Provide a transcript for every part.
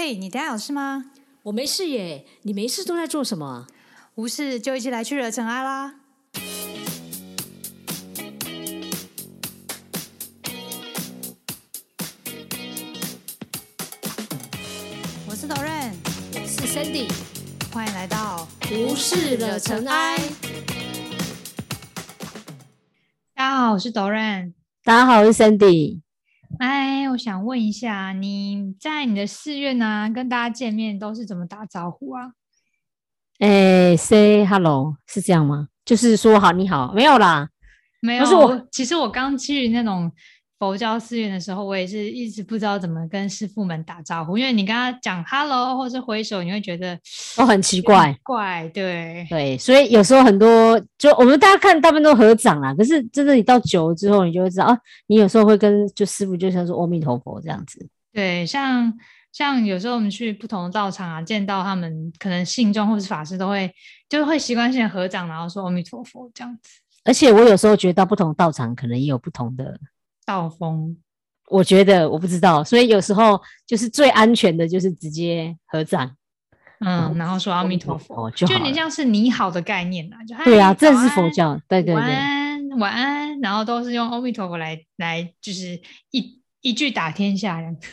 嘿，你等下有事吗？我没事耶，你没事都在做什么？无事就一起来去惹尘埃啦！我是 Doran，我是 Sandy，欢迎来到无事惹尘埃。大家好，我是 Doran。大家好，我是 Sandy。哎，我想问一下，你在你的寺院呢，跟大家见面都是怎么打招呼啊？哎，say hello 是这样吗？就是说好，你好，没有啦，没有。不是我，其实我刚去那种佛教寺院的时候，我也是一直不知道怎么跟师傅们打招呼，因为你跟他讲 hello 或是挥手，你会觉得都很奇怪，怪，对。对，所以有时候很多就我们大家看大部分都合掌啦，可是真的你到久了之后，你就会知道啊，你有时候会跟就师傅就像说阿弥陀佛这样子，对，像像有时候我们去不同的道场啊，见到他们可能信众或是法师都会就会习惯性的合掌，然后说阿弥陀佛这样子。而且我有时候觉得到不同道场可能也有不同的道风，我觉得我不知道，所以有时候就是最安全的就是直接合掌，嗯，然后说阿弥陀佛，就有点像是你好的概念啊，就对啊，这这是佛教，对对对，晚安晚安，然后都是用阿弥陀佛来来，就是一一句打天下这样。子。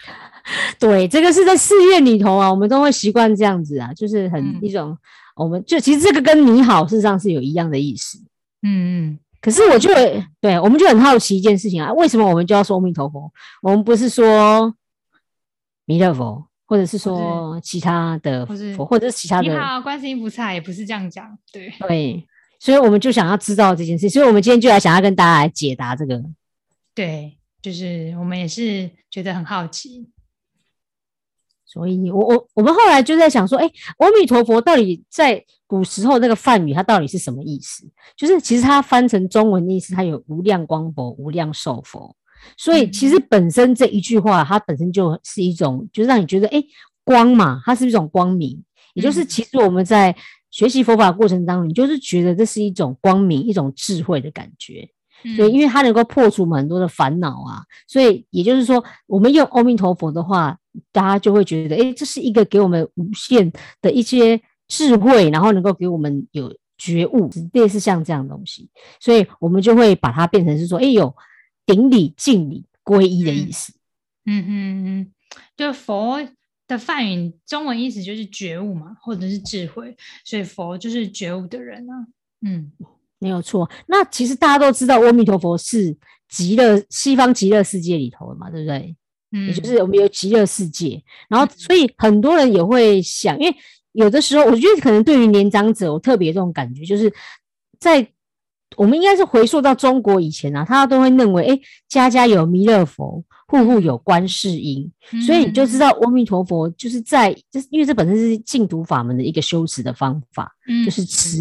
对，这个是在寺院里头啊，我们都会习惯这样子啊，就是很嗯。一种，我们就其实这个跟你好事实上是有一样的意思。嗯嗯，可是我就对，我们就很好奇一件事情啊，为什么我们就要说阿弥陀佛？我们不是说弥勒佛，或者是说其他的佛，或者是其他的你好，观世音菩萨也不是这样讲，对，对，所以我们就想要知道这件事，所以我们今天就来想要跟大家来解答这个。对，就是我们也是觉得很好奇，所以我我我们后来就在想说，哎，阿弥陀佛到底在古时候那个梵语它到底是什么意思？就是其实它翻成中文意思，它有无量光佛、无量寿佛。所以其实本身这一句话，它本身就是一种，就是让你觉得，哎，光嘛，它是一种光明。也就是其实我们在学习佛法的过程当中，你就是觉得这是一种光明、一种智慧的感觉。所以，因为它能够破除我们很多的烦恼啊，所以也就是说，我们用阿弥陀佛的话，大家就会觉得，哎，这是一个给我们无限的一些智慧，然后能够给我们有觉悟，类似像这样的东西，所以我们就会把它变成是说，哎，有顶礼、敬礼、皈依的意思。嗯嗯嗯，就佛的梵语中文意思就是觉悟嘛，或者是智慧，所以佛就是觉悟的人啊。嗯，没有错。那其实大家都知道，阿弥陀佛是极乐西方极乐世界里头的嘛，对不对？嗯，也就是我们有极乐世界，然后所以很多人也会想，因为有的时候我觉得可能对于年长者，我特别这种感觉，就是在我们应该是回溯到中国以前啊，他都会认为，哎，家家有弥勒佛，户户有观世音，所以你就知道阿弥陀佛就是在，就是因为这本身是净土法门的一个修持的方法，嗯就是持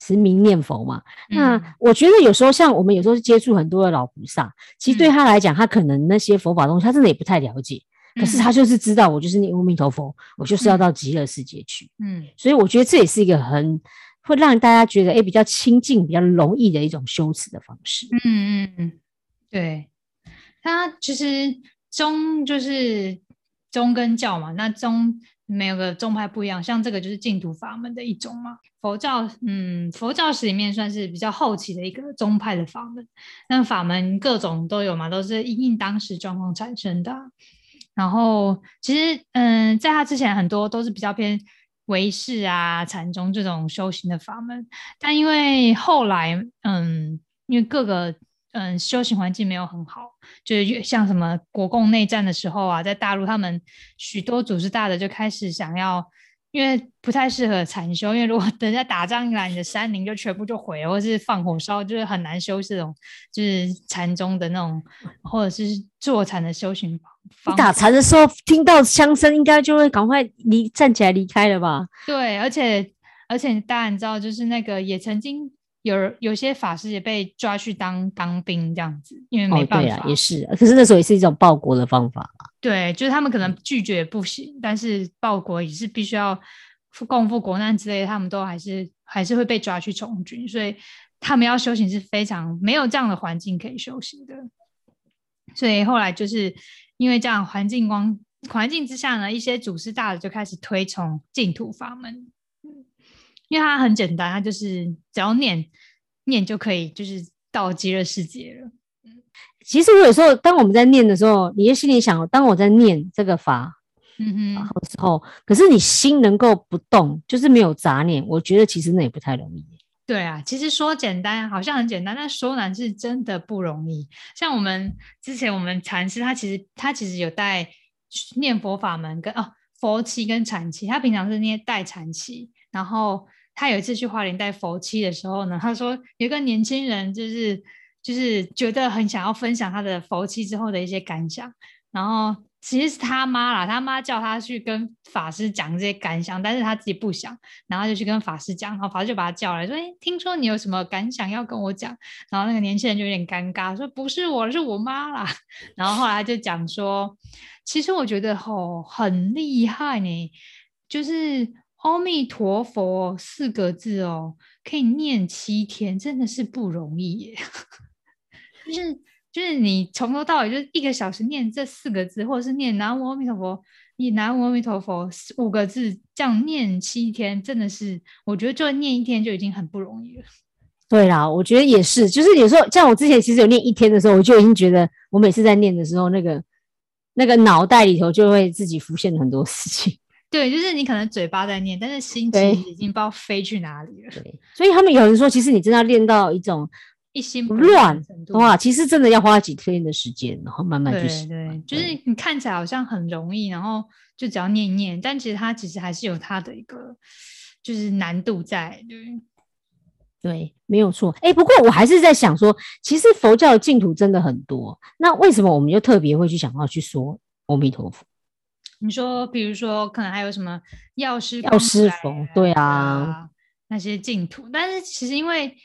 持名念佛嘛。嗯那我觉得有时候像我们有时候接触很多的老菩萨，其实对嗯他来讲，他可能那些佛法东西他真的也不太了解，可是嗯他就是知道我就是念阿弥陀佛，我就是要到极乐世界去。嗯所以我觉得这也是一个很会让大家觉得诶比较亲近、比较容易的一种修持的方式。嗯嗯嗯，对，他其实中就是宗跟教嘛，那宗每有个宗派不一样，像这个就是净土法门的一种嘛。佛教，嗯，佛教史里面算是比较后期的一个宗派的法门，那法门各种都有嘛，都是因应当时状况产生的。然后其实，嗯，在他之前很多都是比较偏唯识啊、禅宗这种修行的法门，但因为后来，嗯，因为各个嗯修行环境没有很好，就是越像什么国共内战的时候啊，在大陆他们许多组织大的就开始想要，因为不太适合禅修，因为如果 等下打仗一来，你的山林就全部就毁了，或是放火烧，就是很难修这种就是禅宗的那种，或者是坐禅的修行方你打禅的时候听到枪声，应该就会赶快离站起来离开了吧？对，而且而且大家你知道，就是那个也曾经有有些法师也被抓去当当兵这样子，因为没哦，办法，对啊，也是。可是那时候也是一种报国的方法嘛。对，就是他们可能拒绝不行，但是报国也是必须要共赴国难之类的，他们都还是还是会被抓去从军，所以他们要修行是非常没有这样的环境可以修行的。所以后来就是因为这样环境光环境之下呢，一些祖师大的就开始推崇净土法门，因为它很简单，它就是只要念念就可以，就是到极乐世界了。其实我有时候当我们在念的时候，你就心里想，当我在念这个法嗯哼，之后，可是你心能够不动，就是没有杂念，我觉得其实那也不太容易。对啊，其实说简单好像很简单，但说难是真的不容易。像我们之前我们禅师，他其实他其实有带念佛法门跟哦佛期跟禅期，他平常是念带禅期，然后他有一次去花莲带佛七的时候呢，他说有一个年轻人就是就是觉得很想要分享他的佛七之后的一些感想，然后。其实是他妈啦，他妈叫他去跟法师讲这些感想，但是他自己不想，然后就去跟法师讲，然后法师就把他叫来说：“哎，听说你有什么感想要跟我讲？”然后那个年轻人就有点尴尬，说：“不是我，是我妈啦。”然后后来就讲说：“其实我觉得吼很厉害呢，就是阿弥陀佛四个字哦，可以念七天，真的是不容易耶，就是。”就是你从头到尾就是一个小时念这四个字，或者是念南无阿弥陀佛，你南无阿弥陀佛五个字这样念七天，真的是我觉得就念一天就已经很不容易了。对啦，我觉得也是，就是有时候像我之前其实有念一天的时候，我就已经觉得我每次在念的时候，那个那个脑袋里头就会自己浮现很多事情。对，就是你可能嘴巴在念，但是心其实已经不知道飞去哪里了。对，所以他们有人说，其实你真的要练到一种。一心不乱哇，其实真的要花几天的时间，然后慢慢去对对，就是你看起来好像很容易，然后就只要念一念，但其实它其实还是有它的一个就是难度在，对对，没有错。哎，不过我还是在想说，其实佛教的净土真的很多，那为什么我们就特别会去想要去说阿弥陀佛？你说，比如说，可能还有什么药师药师佛，对啊，那些净土，但是其实因为。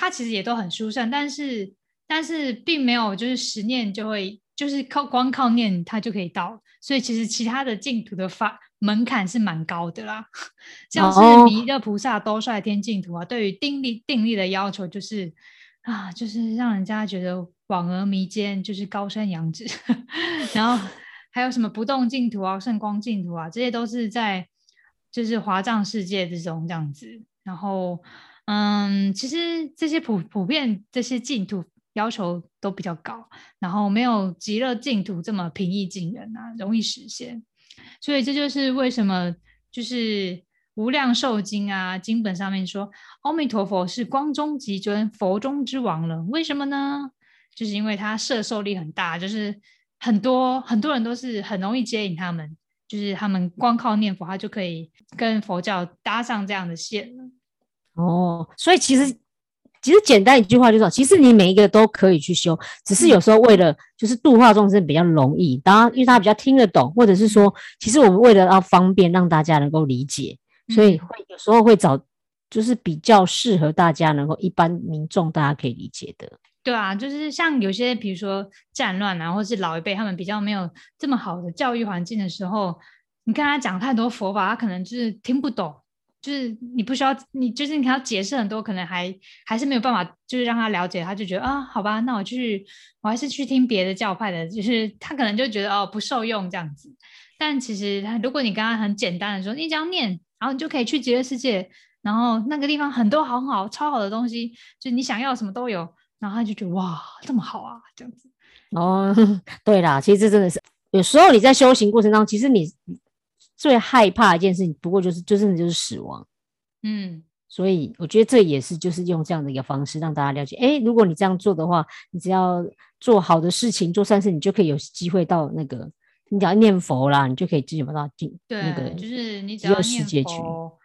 它其实也都很殊胜，但是但是并没有就是十念就会就是靠光靠念它就可以到，所以其实其他的净土的法门槛是蛮高的啦，像是弥勒菩萨兜率天净土啊，对于定力定力的要求就是啊，就是让人家觉得恍而弥坚，就是高山仰止，然后还有什么不动净土啊、圣光净土啊，这些都是在就是华藏世界之中这样子，然后。嗯，其实这些普普遍这些净土要求都比较高，然后没有极乐净土这么平易近人啊，容易实现。所以这就是为什么就是无量寿经啊经本上面说阿弥陀佛是光中极尊，佛中之王了。为什么呢？就是因为他摄受力很大，就是很多很多人都是很容易接引他们，就是他们光靠念佛，他就可以跟佛教搭上这样的线了。哦，所以其实其实简单一句话就是，其实你每一个都可以去修，只是有时候为了就是度化众生比较容易，当然因为他比较听得懂，或者是说，其实我们为了要方便让大家能够理解，所以会有时候会找就是比较适合大家能够一般民众大家可以理解的。对啊，就是像有些比如说战乱啊，或是老一辈他们比较没有这么好的教育环境的时候，你跟他讲太多佛法，他可能就是听不懂。就是你不需要，你就是你要解释很多，可能还还是没有办法，就是让他了解，他就觉得啊，好吧，那我去，我还是去听别的教派的，就是他可能就觉得哦不受用这样子。但其实，如果你刚刚很简单的说，你只要念，然后你就可以去极乐世界，然后那个地方很多好好超好的东西，就你想要什么都有，然后他就觉得哇，这么好啊，这样子。哦，对啦，其实这真的是有时候你在修行过程当中，其实你。最害怕一件事情，不过就是就是就是死亡，嗯，所以我觉得这也是就是用这样的一个方式让大家了解，哎，如果你这样做的话，你只要做好的事情，做善事，你就可以有机会到那个，你只要念佛啦，你就可以进入到进那个就是你只要念佛，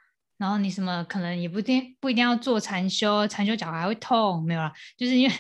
然后你什么可能也不一定不一定要做禅修，禅修脚还会痛，没有啦，就是因为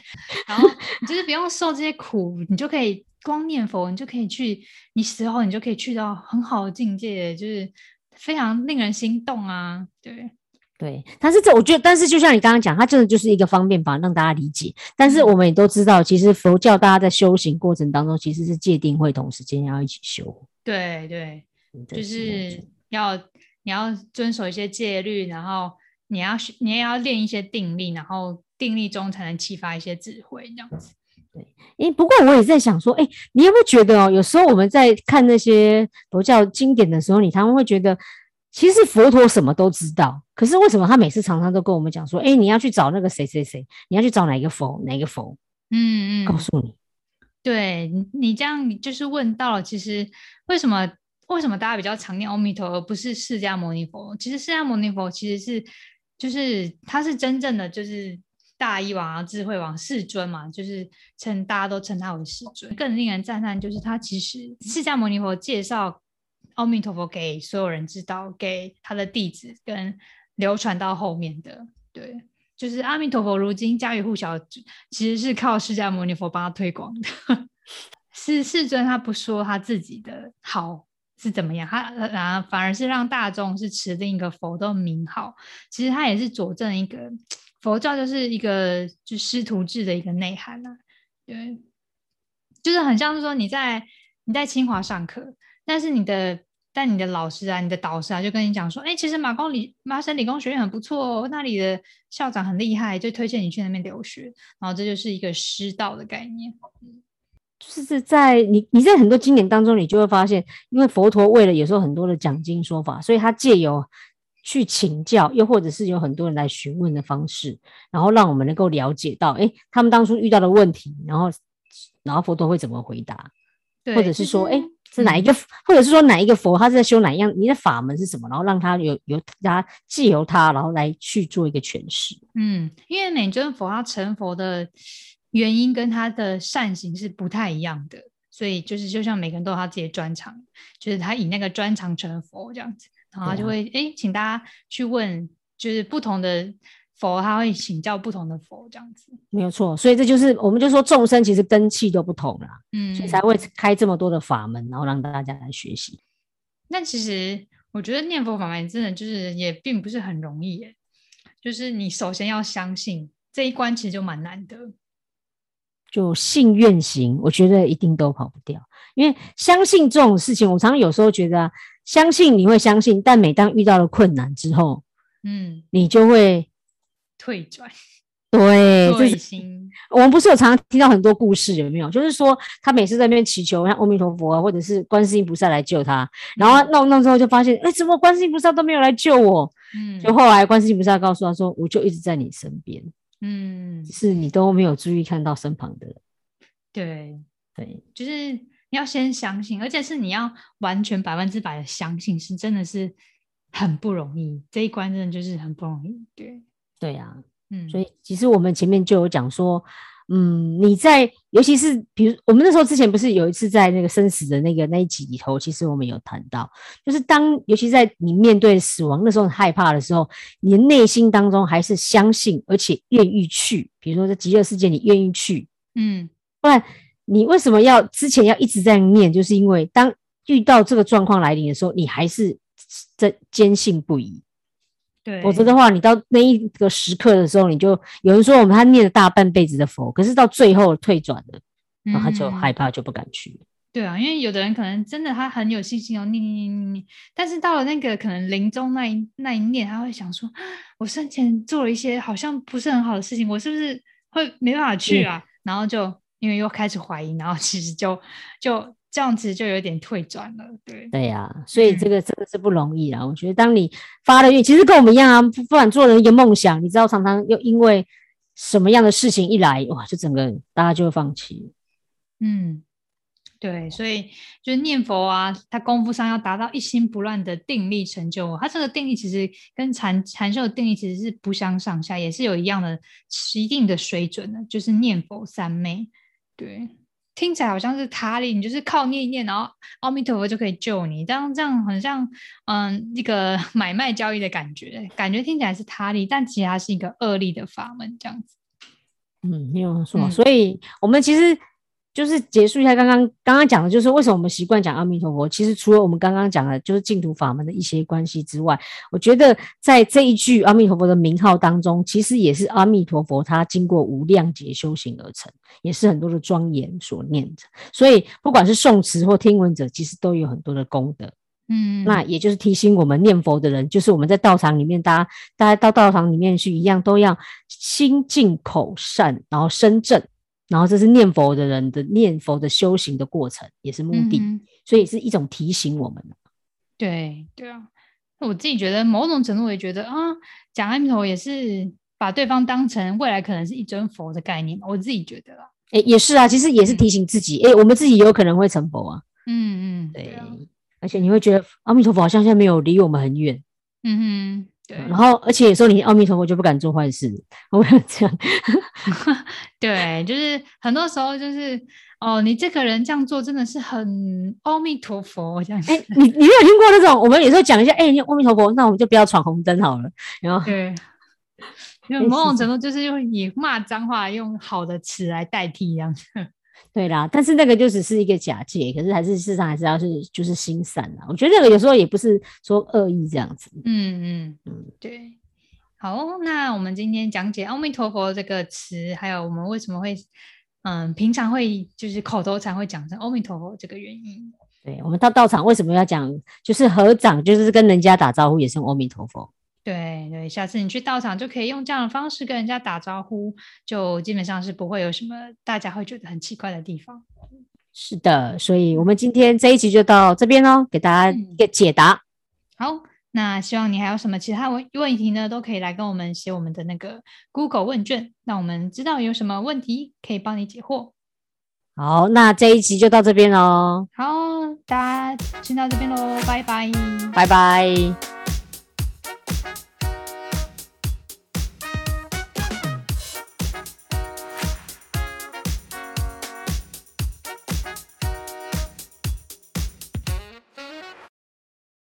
然后你就是不用受这些苦，你就可以。光念佛，你就可以去，你死后你就可以去到很好的境界，就是非常令人心动啊！对对，但是这我觉得，但是就像你刚刚讲，它真的就是一个方便法，让大家理解。但是我们也都知道，其实佛教大家在修行过程当中，其实是界定慧同时间要一起修。对对，就是要你要遵守一些戒律，然后你要你也要练一些定力，然后定力中才能启发一些智慧，这样子。对。诶，不过我也在想说，哎，你有没有觉得哦，有时候我们在看那些佛教经典的时候，你常常会觉得，其实佛陀什么都知道，可是为什么他每次常常都跟我们讲说，哎，你要去找那个谁谁谁，你要去找哪一个佛，哪一个佛，嗯嗯，告诉你，对你你这样就是问到了，其实为什么为什么大家比较常念阿弥陀而不是释迦牟尼佛？其实释迦牟尼佛其实是就是他是真正的就是大医王啊，智慧王世尊嘛，就是称大家都称他为世尊。更令人赞叹就是他其实释迦牟尼佛介绍阿弥陀佛给所有人知道，给他的弟子跟流传到后面的，对。就是阿弥陀佛，如今家喻户晓，其实是靠释迦牟尼佛帮他推广的。是世尊他不说他自己的好是怎么样，他啊反而是让大众是持另一个佛的名号。其实他也是佐证一个佛教就是一个就师徒制的一个内涵呐。对，就是很像是说你在你在清华上课，但是你的。但你的老师啊，你的导师啊，就跟你讲说，哎，其实马工理麻省理工学院很不错哦，那里的校长很厉害，就推荐你去那边留学。然后这就是一个师道的概念，就是在你你在很多经典当中，你就会发现，因为佛陀为了有时候很多的讲经说法，所以他借由去请教，又或者是有很多人来询问的方式，然后让我们能够了解到，哎，他们当初遇到的问题，然后然后佛陀会怎么回答，或者是说，哎。是哪一个，或者是说哪一个佛，他是在修哪一样？你的法门是什么？然后让他有有他借由他，然后来去做一个诠释。嗯，因为每尊佛他成佛的原因跟他的善行是不太一样的，所以就是就像每个人都有他自己的专长，就是他以那个专长成佛这样子，然后就会哎，请大家去问，就是不同的。佛他会请教不同的佛，这样子没有错，所以这就是我们就说众生其实根气都不同啦，嗯，所以才会开这么多的法门，然后让大家来学习。那其实我觉得念佛法门真的就是也并不是很容易耶，就是你首先要相信这一关，其实就蛮难的。就信愿行，我觉得一定都跑不掉，因为相信这种事情，我常常有时候觉得，相信你会相信，但每当遇到了困难之后，嗯，你就会。退转，对。我们不是有常常听到很多故事，有没有？就是说他每次在那边祈求，像阿弥陀佛啊，或者是观世音菩萨来救他，然后弄弄之后就发现，哎，怎么观世音菩萨都没有来救我？嗯，就后来观世音菩萨告诉他说，我就一直在你身边，嗯，是你都没有注意看到身旁的人。对对，就是你要先相信，而且是你要完全百分之百的相信，是真的是很不容易，这一关真的就是很不容易，对。对呀，嗯，所以其实我们前面就有讲说，嗯，你在尤其是比如我们那时候之前不是有一次在那个生死的那个那一集里头，其实我们有谈到，就是当尤其在你面对死亡那时候很害怕的时候，你内心当中还是相信而且愿意去，比如说在极乐世界你愿意去，嗯，不然你为什么要之前要一直在念？就是因为当遇到这个状况来临的时候，你还是在坚信不疑。对，否则的话，你到那一个时刻的时候，你就有人说我们他念了大半辈子的佛，可是到最后退转了，然后他就害怕，就不敢去。对啊，因为有的人可能真的他很有信心哦，念念念念念，但是到了那个可能临终那一那一念，他会想说，我生前做了一些好像不是很好的事情，我是不是会没办法去啊？然后就因为又开始怀疑，然后其实就就。这样子就有点退转了，对对呀，所以这个真的是不容易啊。我觉得当你发了愿，其实跟我们一样啊，不管做了一个梦想，你知道，常常又因为什么样的事情一来，哇，就整个大家就会放弃。嗯，对，所以就是念佛啊，他功夫上要达到一心不乱的定力成就。他这个定力其实跟禅禅修的定力其实是不相上下，也是有一样的一定的水准的，就是念佛三昧，对。听起来好像是他利，你就是靠念一念，然后阿弥陀佛就可以救你，这样这样很像嗯一个 买卖交易的感觉，感觉听起来是他利，但其实它是一个恶力的法门，这样子。嗯，没有错，所以我们其实。就是结束一下刚刚刚刚讲的，就是为什么我们习惯讲阿弥陀佛。其实除了我们刚刚讲的，就是净土法门的一些关系之外，我觉得在这一句阿弥陀佛的名号当中，其实也是阿弥陀佛他经过无量劫修行而成，也是很多的庄严所念的。所以不管是诵持或听闻者，其实都有很多的功德。嗯，那也就是提醒我们念佛的人，就是我们在道场里面，大家大家到道场里面去一样，都要心净口善，然后身正。然后这是念佛的人的念佛的修行的过程，也是目的，嗯所以是一种提醒我们。对对啊，那我自己觉得某种程度也觉得啊，讲阿弥陀佛也是把对方当成未来可能是一尊佛的概念嘛，我自己觉得啦。哎，也是啊，其实也是提醒自己，哎、我们自己有可能会成佛啊。嗯嗯，对，啊而且你会觉得阿弥陀佛好像现在没有离我们很远，嗯哼，对，然后而且有时候你阿弥陀佛就不敢做坏事，我会这样。对，就是很多时候就是哦，你这个人这样做真的是很阿弥陀佛这样子。哎、你 你没有听过那种？我们有时候讲一下，哎、你阿弥陀佛，那我们就不要闯红灯好了。然后对，因为某种程度就是用以骂脏话用好的词来代替这样子。对啦，但是那个就只是一个假借，可是还是事实上还是要是就是心善啦。我觉得那个有时候也不是说恶意这样子。嗯嗯嗯对。好，那我们今天讲解“阿弥陀佛”这个词，还有我们为什么会嗯平常会就是口头禅会讲成“阿弥陀佛”这个原因。对，我们到道场为什么要讲？就是合掌，就是跟人家打招呼也是用阿弥陀佛。对对，下次你去道场就可以用这样的方式跟人家打招呼，就基本上是不会有什么大家会觉得很奇怪的地方。是的，所以我们今天这一集就到这边哦，给大家一个解答。好，那希望你还有什么其他问问题呢，都可以来跟我们写我们的那个 Google 问卷，让我们知道有什么问题可以帮你解惑。好，那这一集就到这边喽，好，大家先到这边喽，拜拜。拜拜。